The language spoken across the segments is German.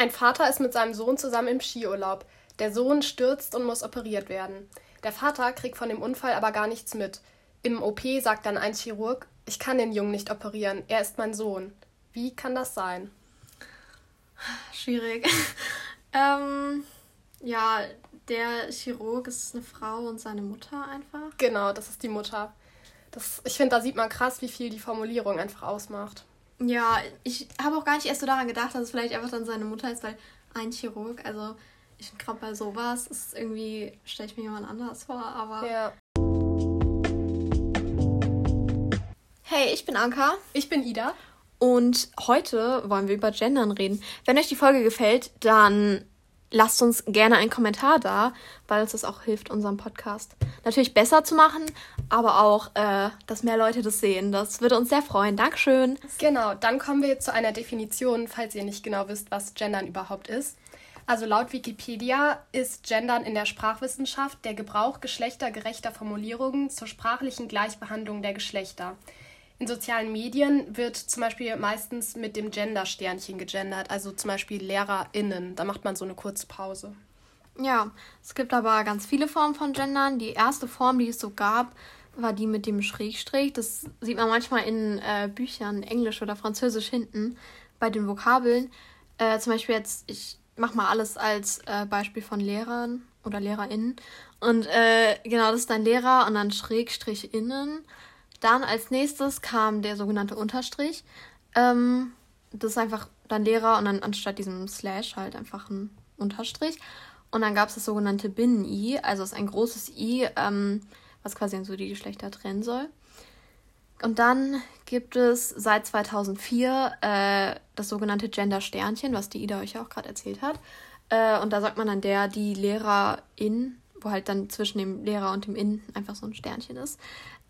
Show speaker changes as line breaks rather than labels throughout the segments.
Ein Vater ist mit seinem Sohn zusammen im Skiurlaub. Der Sohn stürzt und muss operiert werden. Der Vater kriegt von dem Unfall aber gar nichts mit. Im OP sagt dann ein Chirurg, ich kann den Jungen nicht operieren, er ist mein Sohn. Wie kann das sein?
Schwierig. ähm, ja, der Chirurg ist eine Frau und seine Mutter einfach.
Genau, das ist die Mutter. Das, ich finde, da sieht man krass, wie viel die Formulierung einfach ausmacht.
Ja, ich habe auch gar nicht erst so daran gedacht, dass es vielleicht einfach dann seine Mutter ist, weil ein Chirurg, also ich gerade bei sowas, ist irgendwie, stelle ich mir jemand anders vor, aber. Ja. Hey, ich bin Anka.
Ich bin Ida.
Und heute wollen wir über Gendern reden. Wenn euch die Folge gefällt, dann lasst uns gerne einen Kommentar da, weil uns das auch hilft, unseren Podcast natürlich besser zu machen, aber auch, äh, dass mehr Leute das sehen. Das würde uns sehr freuen. Dankeschön.
Genau, dann kommen wir jetzt zu einer Definition, falls ihr nicht genau wisst, was Gendern überhaupt ist. Also laut Wikipedia ist Gendern in der Sprachwissenschaft der Gebrauch geschlechtergerechter Formulierungen zur sprachlichen Gleichbehandlung der Geschlechter. In sozialen Medien wird zum Beispiel meistens mit dem Gender-Sternchen gegendert, also zum Beispiel LehrerInnen. Da macht man so eine kurze Pause.
Ja, es gibt aber ganz viele Formen von Gendern. Die erste Form, die es so gab, war die mit dem Schrägstrich. Das sieht man manchmal in äh, Büchern, Englisch oder Französisch hinten bei den Vokabeln. Äh, zum Beispiel jetzt, ich mache mal alles als äh, Beispiel von Lehrern oder LehrerInnen. Und äh, genau, das ist dann Lehrer und dann Schrägstrich innen. Dann als nächstes kam der sogenannte Unterstrich. Ähm, das ist einfach dann Lehrer und dann anstatt diesem Slash halt einfach ein Unterstrich. Und dann gab es das sogenannte Binnen-I, also ist ein großes I, ähm, was quasi so die Geschlechter trennen soll. Und dann gibt es seit 2004 äh, das sogenannte Gender-Sternchen, was die Ida euch auch gerade erzählt hat. Äh, und da sagt man dann der, die Lehrerin, wo halt dann zwischen dem Lehrer und dem In einfach so ein Sternchen ist.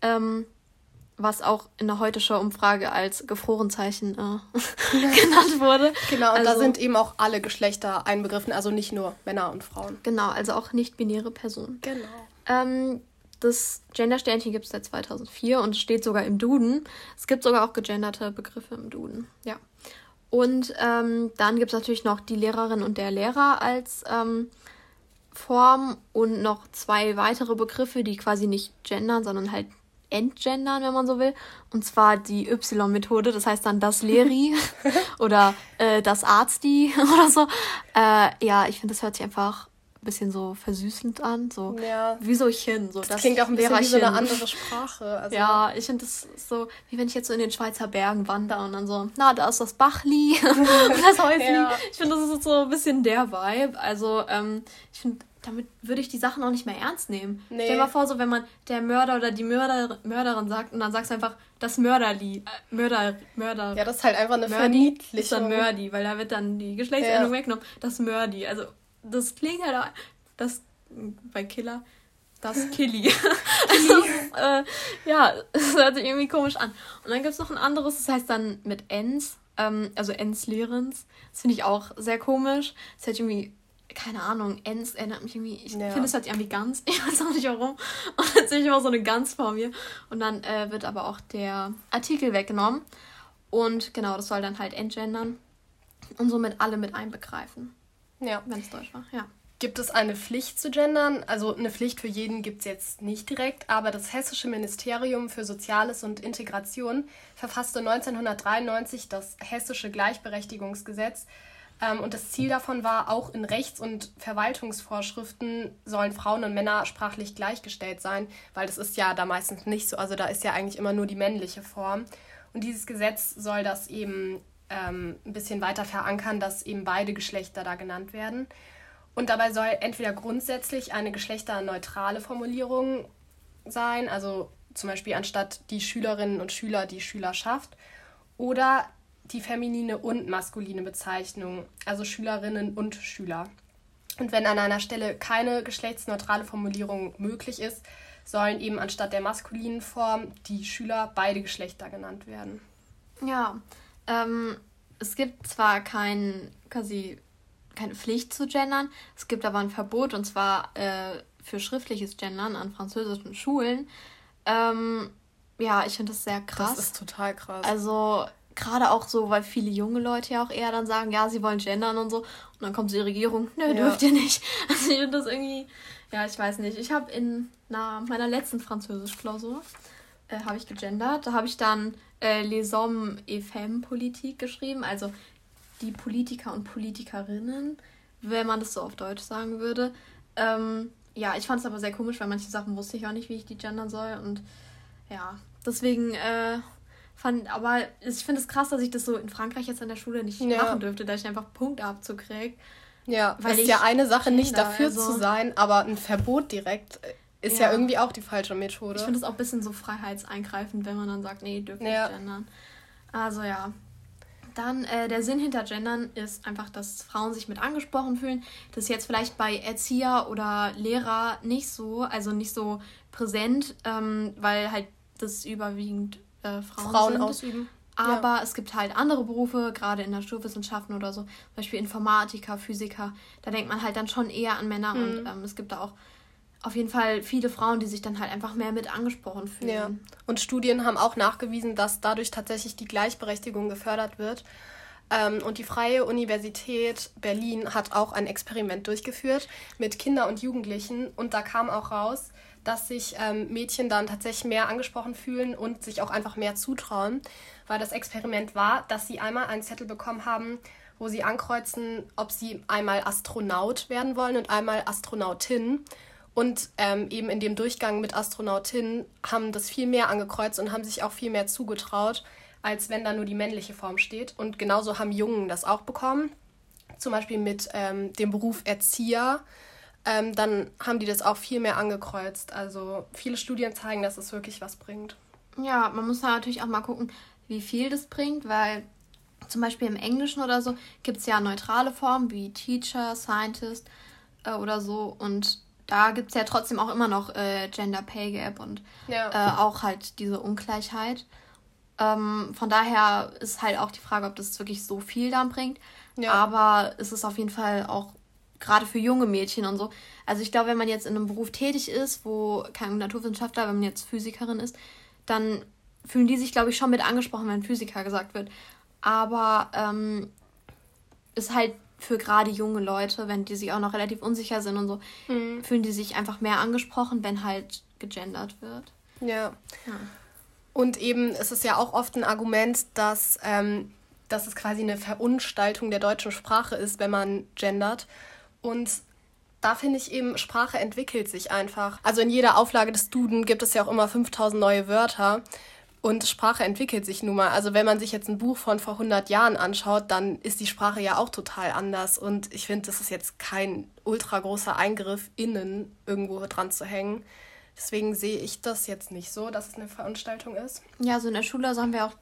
Ähm, was auch in der Heute-Show-Umfrage als Gefrorenzeichen äh, genannt wurde.
Genau, und also, da sind eben auch alle Geschlechter einbegriffen, also nicht nur Männer und Frauen.
Genau, also auch nicht-binäre Personen. Genau. Ähm, das Gender-Sternchen gibt es seit 2004 und steht sogar im Duden. Es gibt sogar auch gegenderte Begriffe im Duden. Ja. Und ähm, dann gibt es natürlich noch die Lehrerin und der Lehrer als ähm, Form und noch zwei weitere Begriffe, die quasi nicht gendern, sondern halt entgendern, wenn man so will. Und zwar die Y-Methode, das heißt dann das Leri oder äh, das Arzti oder so. Äh, ja, ich finde, das hört sich einfach ein bisschen so versüßend an. So ja. wie so das, das klingt auch ein bisschen wie so eine andere Sprache. Also ja, ich finde das so, wie wenn ich jetzt so in den Schweizer Bergen wandere und dann so, na, da ist das Bachli und das Häusli. Ja. Ich finde, das ist so ein bisschen der Vibe. Also, ähm, ich finde damit würde ich die Sachen auch nicht mehr ernst nehmen. Nee. Stell dir mal vor, so wenn man der Mörder oder die Mörder, Mörderin sagt und dann sagst du einfach das Mörderli. Äh, Mörder, Mörder. Ja, das ist halt einfach eine Mördi Verniedlichung. ist dann Mördi, weil da wird dann die Geschlechtsendung ja. weggenommen. Das Mördi. Also das klingt halt auch, das bei Killer das Killy. also, äh, ja, das hört sich irgendwie komisch an. Und dann gibt es noch ein anderes, das heißt dann mit Ens, ähm, also Ens Lehrens. Das finde ich auch sehr komisch. Das hört irgendwie keine Ahnung, Ens erinnert mich irgendwie, ich ja. finde es halt irgendwie ganz, ich weiß auch nicht warum. Und dann sehe ich immer so eine Gans vor mir. Und dann äh, wird aber auch der Artikel weggenommen. Und genau, das soll dann halt entgendern und somit alle mit einbegreifen. Ja. Wenn es
Deutsch war, ja. Gibt es eine Pflicht zu gendern? Also eine Pflicht für jeden gibt es jetzt nicht direkt, aber das Hessische Ministerium für Soziales und Integration verfasste 1993 das Hessische Gleichberechtigungsgesetz, und das Ziel davon war, auch in Rechts- und Verwaltungsvorschriften sollen Frauen und Männer sprachlich gleichgestellt sein, weil das ist ja da meistens nicht so. Also da ist ja eigentlich immer nur die männliche Form. Und dieses Gesetz soll das eben ähm, ein bisschen weiter verankern, dass eben beide Geschlechter da genannt werden. Und dabei soll entweder grundsätzlich eine geschlechterneutrale Formulierung sein, also zum Beispiel anstatt die Schülerinnen und Schüler die Schülerschaft, oder die feminine und maskuline Bezeichnung, also Schülerinnen und Schüler. Und wenn an einer Stelle keine geschlechtsneutrale Formulierung möglich ist, sollen eben anstatt der maskulinen Form die Schüler beide Geschlechter genannt werden.
Ja, ähm, es gibt zwar kein, quasi keine Pflicht zu gendern, es gibt aber ein Verbot und zwar äh, für schriftliches Gendern an französischen Schulen. Ähm, ja, ich finde das sehr krass.
Das ist total krass.
Also gerade auch so, weil viele junge Leute ja auch eher dann sagen, ja, sie wollen gendern und so. Und dann kommt die Regierung, nö, ja. dürft ihr nicht. Also ich finde das irgendwie, ja, ich weiß nicht. Ich habe in na, meiner letzten Französisch-Klausur, äh, habe ich gegendert. Da habe ich dann äh, Les Hommes et Femmes Politik geschrieben, also die Politiker und Politikerinnen, wenn man das so auf Deutsch sagen würde. Ähm, ja, ich fand es aber sehr komisch, weil manche Sachen wusste ich auch nicht, wie ich die gendern soll. Und ja, deswegen äh, fand, aber ich finde es krass, dass ich das so in Frankreich jetzt in der Schule nicht ja. machen dürfte, dass ich einfach Punktabzug kriege.
Ja, weil es ist ja eine Sache, nicht dafür also, zu sein, aber ein Verbot direkt ist ja, ja irgendwie auch die falsche Methode.
Ich finde es auch ein bisschen so freiheitseingreifend, wenn man dann sagt, nee, dürfen ja. nicht gendern. Also ja. Dann äh, der Sinn hinter Gendern ist einfach, dass Frauen sich mit angesprochen fühlen. Das ist jetzt vielleicht bei Erzieher oder Lehrer nicht so, also nicht so präsent, ähm, weil halt das überwiegend äh, Frauen, Frauen sind. ausüben. Aber ja. es gibt halt andere Berufe, gerade in Naturwissenschaften oder so, zum Beispiel Informatiker, Physiker. Da denkt man halt dann schon eher an Männer mhm. und ähm, es gibt da auch auf jeden Fall viele Frauen, die sich dann halt einfach mehr mit angesprochen fühlen. Ja.
Und Studien haben auch nachgewiesen, dass dadurch tatsächlich die Gleichberechtigung gefördert wird. Ähm, und die Freie Universität Berlin hat auch ein Experiment durchgeführt mit Kindern und Jugendlichen. Und da kam auch raus, dass sich ähm, Mädchen dann tatsächlich mehr angesprochen fühlen und sich auch einfach mehr zutrauen. Weil das Experiment war, dass sie einmal einen Zettel bekommen haben, wo sie ankreuzen, ob sie einmal Astronaut werden wollen und einmal Astronautin. Und ähm, eben in dem Durchgang mit Astronautinnen haben das viel mehr angekreuzt und haben sich auch viel mehr zugetraut, als wenn da nur die männliche Form steht. Und genauso haben Jungen das auch bekommen. Zum Beispiel mit ähm, dem Beruf Erzieher. Ähm, dann haben die das auch viel mehr angekreuzt. Also viele Studien zeigen, dass es wirklich was bringt.
Ja, man muss da natürlich auch mal gucken, wie viel das bringt, weil zum Beispiel im Englischen oder so gibt es ja neutrale Formen wie Teacher, Scientist äh, oder so. Und da gibt es ja trotzdem auch immer noch äh, Gender Pay Gap und ja. äh, auch halt diese Ungleichheit. Ähm, von daher ist halt auch die Frage, ob das wirklich so viel dann bringt. Ja. Aber es ist auf jeden Fall auch gerade für junge Mädchen und so. Also ich glaube, wenn man jetzt in einem Beruf tätig ist, wo kein Naturwissenschaftler, wenn man jetzt Physikerin ist, dann fühlen die sich, glaube ich, schon mit angesprochen, wenn Physiker gesagt wird. Aber ähm, ist halt für gerade junge Leute, wenn die sich auch noch relativ unsicher sind und so, mhm. fühlen die sich einfach mehr angesprochen, wenn halt gegendert wird. Ja.
ja. Und eben ist es ja auch oft ein Argument, dass, ähm, dass es quasi eine Verunstaltung der deutschen Sprache ist, wenn man gendert. Und da finde ich eben, Sprache entwickelt sich einfach. Also in jeder Auflage des Duden gibt es ja auch immer 5000 neue Wörter. Und Sprache entwickelt sich nun mal. Also wenn man sich jetzt ein Buch von vor 100 Jahren anschaut, dann ist die Sprache ja auch total anders. Und ich finde, das ist jetzt kein ultra großer Eingriff, innen irgendwo dran zu hängen. Deswegen sehe ich das jetzt nicht so, dass es eine Veranstaltung ist.
Ja, so in der Schule also haben wir auch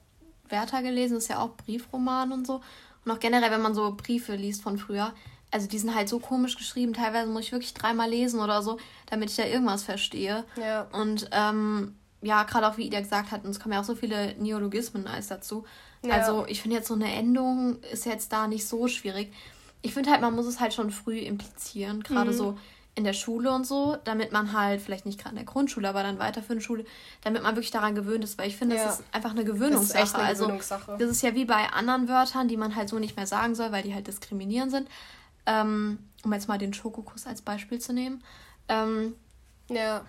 Werther gelesen, das ist ja auch Briefroman und so. Und auch generell, wenn man so Briefe liest von früher, also die sind halt so komisch geschrieben, teilweise muss ich wirklich dreimal lesen oder so, damit ich da irgendwas verstehe. Ja. Und ähm, ja, gerade auch wie Ida gesagt hat, uns kommen ja auch so viele Neologismen als dazu. Ja. Also ich finde jetzt so eine Endung ist jetzt da nicht so schwierig. Ich finde halt, man muss es halt schon früh implizieren, gerade mhm. so in der Schule und so, damit man halt, vielleicht nicht gerade in der Grundschule, aber dann weiter für eine Schule, damit man wirklich daran gewöhnt ist, weil ich finde, ja. das ist einfach eine Gewöhnungssache. Das ist eine Gewöhnungssache. Also, das ist ja wie bei anderen Wörtern, die man halt so nicht mehr sagen soll, weil die halt diskriminierend sind. Ähm, um jetzt mal den Schokokuss als Beispiel zu nehmen. Ähm, ja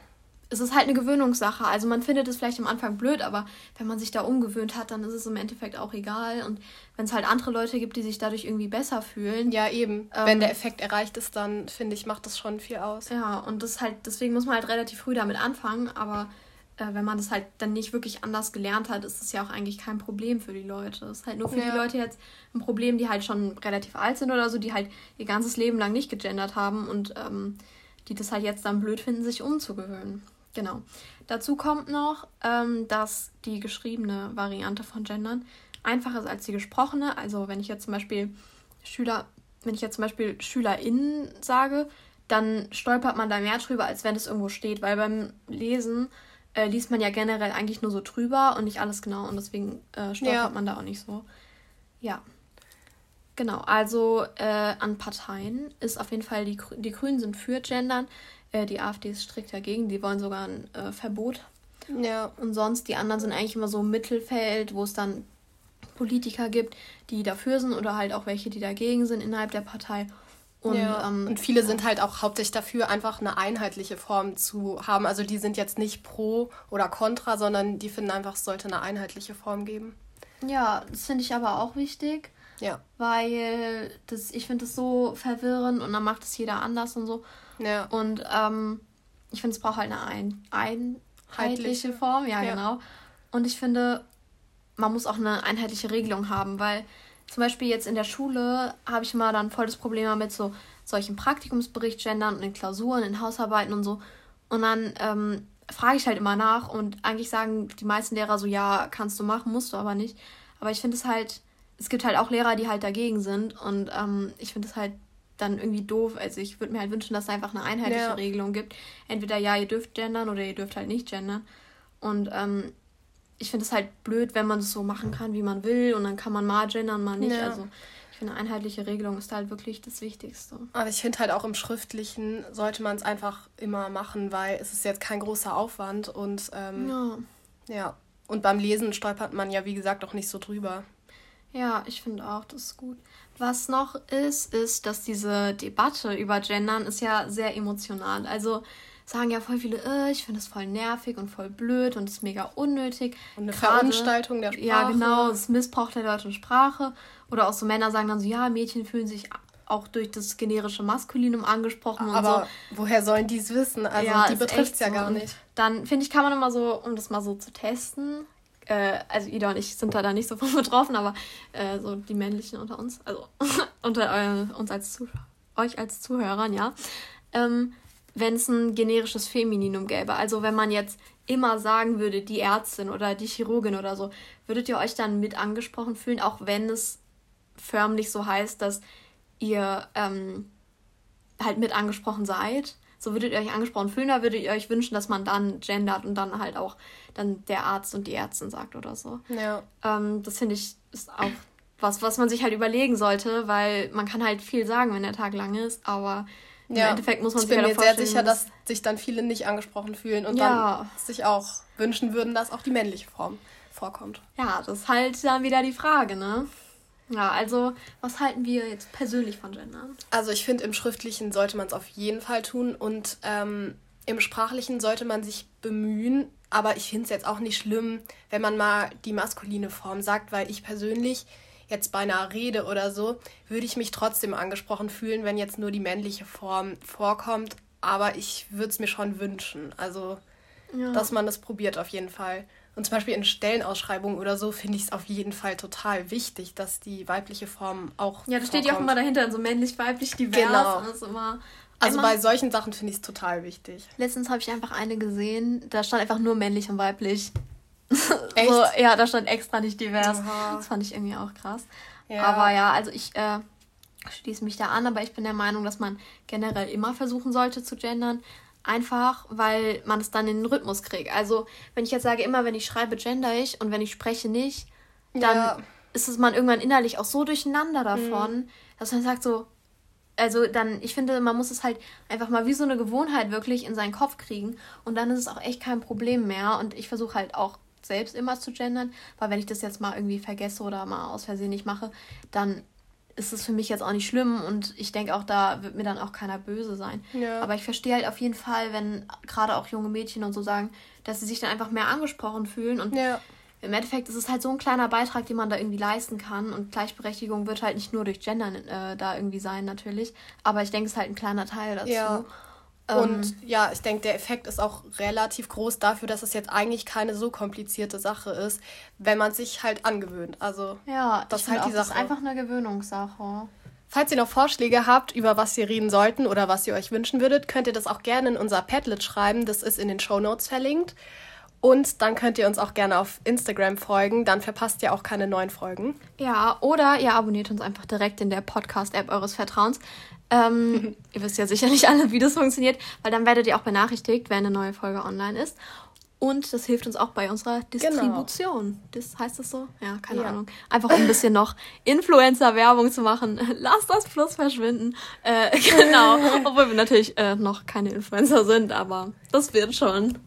es ist halt eine Gewöhnungssache. Also man findet es vielleicht am Anfang blöd, aber wenn man sich da umgewöhnt hat, dann ist es im Endeffekt auch egal. Und wenn es halt andere Leute gibt, die sich dadurch irgendwie besser fühlen.
Ja, eben. Ähm, wenn der Effekt erreicht ist, dann finde ich, macht das schon viel aus.
Ja, und das halt, deswegen muss man halt relativ früh damit anfangen, aber äh, wenn man das halt dann nicht wirklich anders gelernt hat, ist das ja auch eigentlich kein Problem für die Leute. Es ist halt nur für ja. die Leute jetzt ein Problem, die halt schon relativ alt sind oder so, die halt ihr ganzes Leben lang nicht gegendert haben und ähm, die das halt jetzt dann blöd finden, sich umzugewöhnen. Genau. Dazu kommt noch, ähm, dass die geschriebene Variante von Gendern einfacher ist als die gesprochene. Also wenn ich jetzt zum Beispiel Schüler, wenn ich jetzt zum Beispiel SchülerInnen sage, dann stolpert man da mehr drüber, als wenn es irgendwo steht, weil beim Lesen äh, liest man ja generell eigentlich nur so drüber und nicht alles genau und deswegen äh, stolpert ja. man da auch nicht so. Ja. Genau, also äh, an Parteien ist auf jeden Fall, die, die Grünen sind für Gendern, äh, die AfD ist strikt dagegen, die wollen sogar ein äh, Verbot. Ja. Und sonst, die anderen sind eigentlich immer so im Mittelfeld, wo es dann Politiker gibt, die dafür sind oder halt auch welche, die dagegen sind innerhalb der Partei.
Und, ja. ähm, und viele sind halt auch hauptsächlich dafür, einfach eine einheitliche Form zu haben. Also die sind jetzt nicht pro oder contra, sondern die finden einfach, es sollte eine einheitliche Form geben.
Ja, das finde ich aber auch wichtig. Ja. Weil das, ich finde das so verwirrend und dann macht es jeder anders und so. Ja. Und ähm, ich finde, es braucht halt eine ein, einheitliche Form, ja, ja, genau. Und ich finde, man muss auch eine einheitliche Regelung haben, weil zum Beispiel jetzt in der Schule habe ich mal dann voll das Problem mit so solchen Praktikumsbericht gendern und in Klausuren, in Hausarbeiten und so. Und dann ähm, frage ich halt immer nach und eigentlich sagen die meisten Lehrer so, ja, kannst du machen, musst du aber nicht. Aber ich finde es halt, es gibt halt auch Lehrer, die halt dagegen sind und ähm, ich finde es halt dann irgendwie doof. Also ich würde mir halt wünschen, dass es einfach eine einheitliche ja. Regelung gibt. Entweder ja, ihr dürft gendern oder ihr dürft halt nicht gendern. Und ähm, ich finde es halt blöd, wenn man es so machen kann, wie man will und dann kann man mal gendern, mal nicht. Ja. Also ich finde, eine einheitliche Regelung ist halt wirklich das Wichtigste.
Aber ich finde halt auch im Schriftlichen sollte man es einfach immer machen, weil es ist jetzt kein großer Aufwand und ähm, ja. ja. Und beim Lesen stolpert man ja, wie gesagt, auch nicht so drüber.
Ja, ich finde auch, das ist gut. Was noch ist, ist, dass diese Debatte über Gendern ist ja sehr emotional. Also sagen ja voll viele, äh, ich finde es voll nervig und voll blöd und ist mega unnötig. Und eine Grade, Verunstaltung der Sprache. Ja, genau, das Missbrauch der deutschen Sprache. Oder auch so Männer sagen dann so, ja, Mädchen fühlen sich auch durch das generische Maskulinum angesprochen und
Aber so. woher sollen die es wissen? Also ja, die betrifft
es ja so. gar nicht. Dann finde ich, kann man immer so, um das mal so zu testen, äh, also Ida und ich sind da, da nicht so von betroffen, aber äh, so die männlichen unter uns, also unter äh, uns als Zuh euch als Zuhörern, ja. Ähm, wenn es ein generisches Femininum gäbe. Also wenn man jetzt immer sagen würde, die Ärztin oder die Chirurgin oder so, würdet ihr euch dann mit angesprochen fühlen, auch wenn es förmlich so heißt, dass ihr ähm, halt mit angesprochen seid? So würdet ihr euch angesprochen fühlen, oder würdet ihr euch wünschen, dass man dann gendert und dann halt auch dann der Arzt und die Ärztin sagt oder so? Ja. Ähm, das finde ich ist auch was, was man sich halt überlegen sollte, weil man kann halt viel sagen, wenn der Tag lang ist, aber im ja. Endeffekt
muss man sich Ich bin mir sehr sicher, dass sich dann viele nicht angesprochen fühlen und ja. dann sich auch wünschen würden, dass auch die männliche Form vorkommt.
Ja, das ist halt dann wieder die Frage, ne? Ja, also was halten wir jetzt persönlich von Gender?
Also ich finde, im Schriftlichen sollte man es auf jeden Fall tun und ähm, im Sprachlichen sollte man sich bemühen, aber ich finde es jetzt auch nicht schlimm, wenn man mal die maskuline Form sagt, weil ich persönlich jetzt bei einer Rede oder so, würde ich mich trotzdem angesprochen fühlen, wenn jetzt nur die männliche Form vorkommt. Aber ich würde es mir schon wünschen. Also, ja. dass man das probiert auf jeden Fall. Und zum Beispiel in Stellenausschreibungen oder so finde ich es auf jeden Fall total wichtig, dass die weibliche Form auch. Ja, da steht ja auch immer dahinter, so männlich-weiblich divers. Genau. Also bei solchen Sachen finde ich es total wichtig.
Letztens habe ich einfach eine gesehen, da stand einfach nur männlich und weiblich. Echt? so, ja, da stand extra nicht divers. Aha. Das fand ich irgendwie auch krass. Ja. Aber ja, also ich äh, schließe mich da an, aber ich bin der Meinung, dass man generell immer versuchen sollte zu gendern. Einfach, weil man es dann in den Rhythmus kriegt. Also, wenn ich jetzt sage, immer wenn ich schreibe, gender ich und wenn ich spreche nicht, dann ja. ist es man irgendwann innerlich auch so durcheinander davon, mhm. dass man sagt so, also dann, ich finde, man muss es halt einfach mal wie so eine Gewohnheit wirklich in seinen Kopf kriegen und dann ist es auch echt kein Problem mehr und ich versuche halt auch selbst immer zu gendern, weil wenn ich das jetzt mal irgendwie vergesse oder mal aus Versehen nicht mache, dann ist es für mich jetzt auch nicht schlimm und ich denke auch, da wird mir dann auch keiner böse sein. Ja. Aber ich verstehe halt auf jeden Fall, wenn gerade auch junge Mädchen und so sagen, dass sie sich dann einfach mehr angesprochen fühlen und ja. im Endeffekt ist es halt so ein kleiner Beitrag, den man da irgendwie leisten kann und Gleichberechtigung wird halt nicht nur durch Gendern äh, da irgendwie sein natürlich, aber ich denke, es ist halt ein kleiner Teil dazu. Ja.
Und ähm, ja, ich denke, der Effekt ist auch relativ groß dafür, dass es jetzt eigentlich keine so komplizierte Sache ist, wenn man sich halt angewöhnt. Also ja, das
ist halt die Sache. Das ist einfach eine Gewöhnungssache.
Falls ihr noch Vorschläge habt, über was wir reden sollten oder was ihr euch wünschen würdet, könnt ihr das auch gerne in unser Padlet schreiben. Das ist in den Show Notes verlinkt. Und dann könnt ihr uns auch gerne auf Instagram folgen, dann verpasst ihr auch keine neuen Folgen.
Ja, oder ihr abonniert uns einfach direkt in der Podcast-App eures Vertrauens. Ähm, ihr wisst ja sicherlich alle, wie das funktioniert, weil dann werdet ihr auch benachrichtigt, wenn eine neue Folge online ist. Und das hilft uns auch bei unserer genau. Distribution. Genau. Das heißt das so? Ja, keine ja. Ahnung. Einfach um ein bisschen noch Influencer-Werbung zu machen. Lass das Plus verschwinden. Äh, genau. Obwohl wir natürlich äh, noch keine Influencer sind, aber das wird schon.